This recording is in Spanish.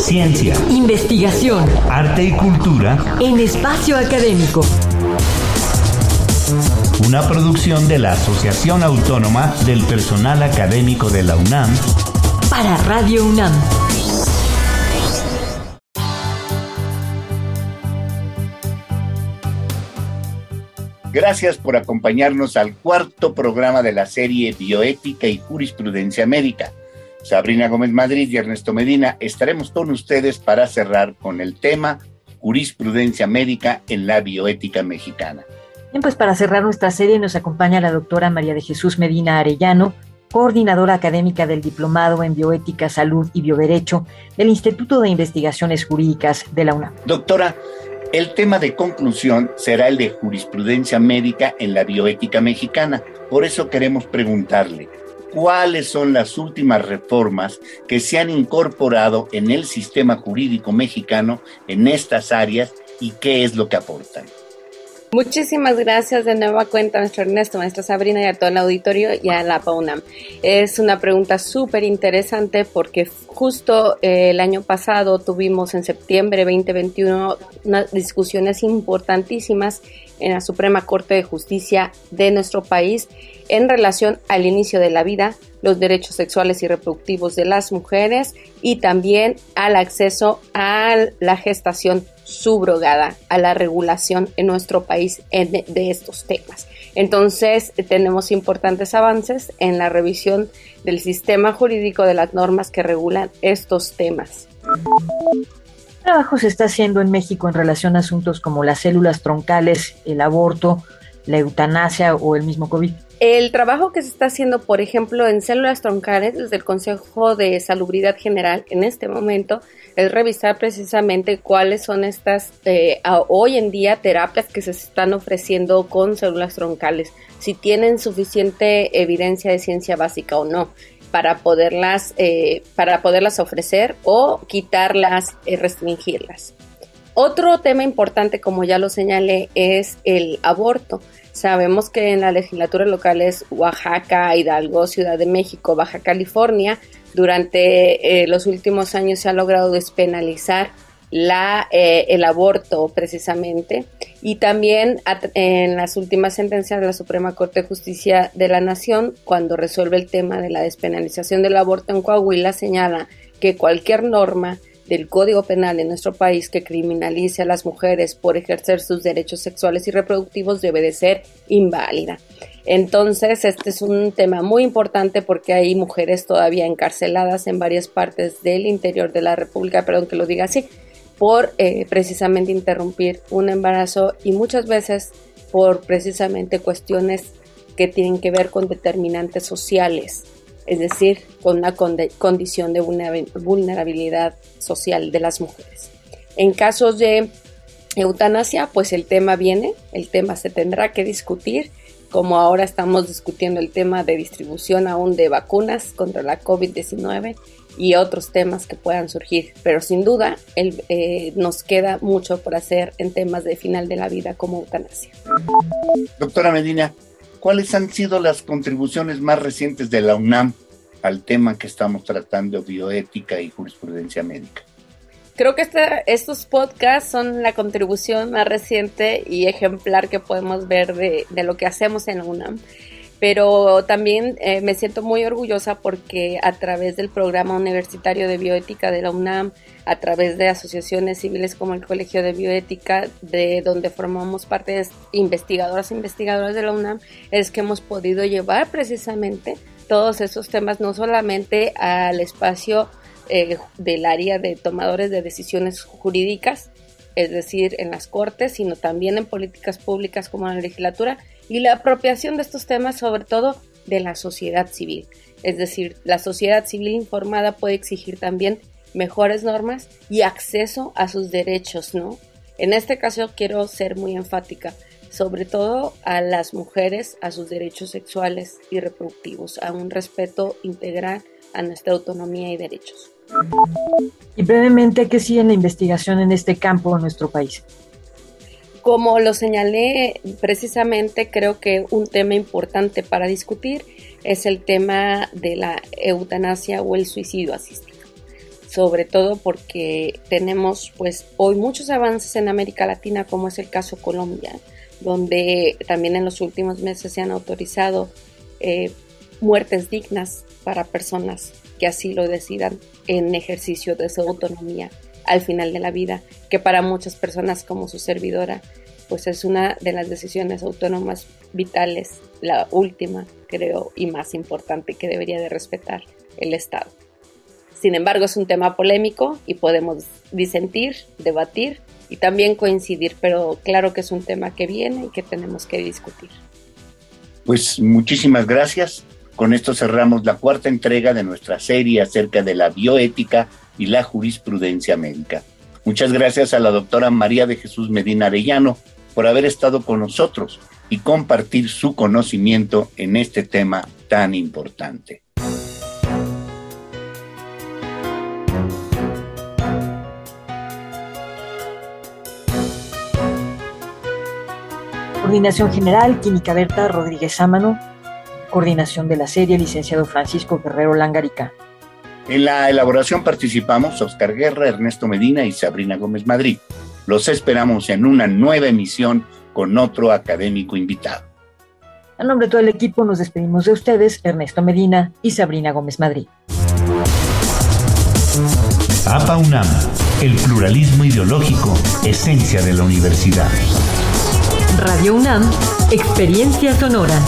Ciencia, investigación, arte y cultura en espacio académico. Una producción de la Asociación Autónoma del Personal Académico de la UNAM para Radio UNAM. Gracias por acompañarnos al cuarto programa de la serie Bioética y Jurisprudencia Médica. Sabrina Gómez Madrid y Ernesto Medina estaremos con ustedes para cerrar con el tema Jurisprudencia Médica en la Bioética Mexicana. Bien, pues para cerrar nuestra serie nos acompaña la doctora María de Jesús Medina Arellano, coordinadora académica del Diplomado en Bioética, Salud y Bioderecho del Instituto de Investigaciones Jurídicas de la UNAM. Doctora, el tema de conclusión será el de jurisprudencia médica en la bioética mexicana. Por eso queremos preguntarle, ¿cuáles son las últimas reformas que se han incorporado en el sistema jurídico mexicano en estas áreas y qué es lo que aportan? Muchísimas gracias de nueva cuenta nuestro Ernesto, a nuestra Sabrina y a todo el auditorio y a la PAUNAM. Es una pregunta súper interesante porque justo eh, el año pasado tuvimos en septiembre 2021 unas discusiones importantísimas en la Suprema Corte de Justicia de nuestro país en relación al inicio de la vida, los derechos sexuales y reproductivos de las mujeres y también al acceso a la gestación subrogada, a la regulación en nuestro país de, de estos temas. Entonces, tenemos importantes avances en la revisión del sistema jurídico de las normas que regulan estos temas. ¿Qué trabajo se está haciendo en México en relación a asuntos como las células troncales, el aborto, la eutanasia o el mismo COVID? El trabajo que se está haciendo, por ejemplo, en células troncales desde el Consejo de Salubridad General en este momento es revisar precisamente cuáles son estas eh, hoy en día terapias que se están ofreciendo con células troncales, si tienen suficiente evidencia de ciencia básica o no para poderlas, eh, para poderlas ofrecer o quitarlas, y restringirlas. Otro tema importante, como ya lo señalé, es el aborto. Sabemos que en las legislaturas locales Oaxaca, Hidalgo, Ciudad de México, Baja California, durante eh, los últimos años se ha logrado despenalizar la, eh, el aborto precisamente. Y también en las últimas sentencias de la Suprema Corte de Justicia de la Nación, cuando resuelve el tema de la despenalización del aborto en Coahuila, señala que cualquier norma del Código Penal en nuestro país que criminalice a las mujeres por ejercer sus derechos sexuales y reproductivos debe de ser inválida. Entonces, este es un tema muy importante porque hay mujeres todavía encarceladas en varias partes del interior de la República, perdón que lo diga así, por eh, precisamente interrumpir un embarazo y muchas veces por precisamente cuestiones que tienen que ver con determinantes sociales es decir, con una condición de vulnerabilidad social de las mujeres. En casos de eutanasia, pues el tema viene, el tema se tendrá que discutir, como ahora estamos discutiendo el tema de distribución aún de vacunas contra la COVID-19 y otros temas que puedan surgir. Pero sin duda eh, nos queda mucho por hacer en temas de final de la vida como eutanasia. Doctora Medina, ¿cuáles han sido las contribuciones más recientes de la UNAM al tema que estamos tratando, bioética y jurisprudencia médica? Creo que estos podcasts son la contribución más reciente y ejemplar que podemos ver de, lo que hacemos en la UNAM pero también eh, me siento muy orgullosa porque a través del programa universitario de bioética de la UNAM, a través de asociaciones civiles como el Colegio de Bioética, de donde formamos parte de investigadoras e investigadoras de la UNAM, es que hemos podido llevar precisamente todos esos temas no solamente al espacio eh, del área de tomadores de decisiones jurídicas, es decir, en las cortes, sino también en políticas públicas como en la legislatura, y la apropiación de estos temas sobre todo de la sociedad civil. Es decir, la sociedad civil informada puede exigir también mejores normas y acceso a sus derechos, ¿no? En este caso quiero ser muy enfática, sobre todo a las mujeres, a sus derechos sexuales y reproductivos, a un respeto integral a nuestra autonomía y derechos. Y brevemente, ¿qué sigue la investigación en este campo en nuestro país? Como lo señalé precisamente, creo que un tema importante para discutir es el tema de la eutanasia o el suicidio asistido. sobre todo porque tenemos pues hoy muchos avances en América Latina como es el caso Colombia, donde también en los últimos meses se han autorizado eh, muertes dignas para personas que así lo decidan en ejercicio de su autonomía al final de la vida, que para muchas personas como su servidora, pues es una de las decisiones autónomas vitales, la última, creo, y más importante que debería de respetar el Estado. Sin embargo, es un tema polémico y podemos disentir, debatir y también coincidir, pero claro que es un tema que viene y que tenemos que discutir. Pues muchísimas gracias. Con esto cerramos la cuarta entrega de nuestra serie acerca de la bioética y la jurisprudencia médica. Muchas gracias a la doctora María de Jesús Medina Arellano por haber estado con nosotros y compartir su conocimiento en este tema tan importante. Coordinación General, Química Berta Rodríguez Ámano. Coordinación de la serie, licenciado Francisco Guerrero Langarica. En la elaboración participamos Oscar Guerra, Ernesto Medina y Sabrina Gómez Madrid. Los esperamos en una nueva emisión con otro académico invitado. A nombre de todo el equipo nos despedimos de ustedes, Ernesto Medina y Sabrina Gómez Madrid. APA UNAM, el pluralismo ideológico, esencia de la universidad. Radio UNAM, experiencia sonora.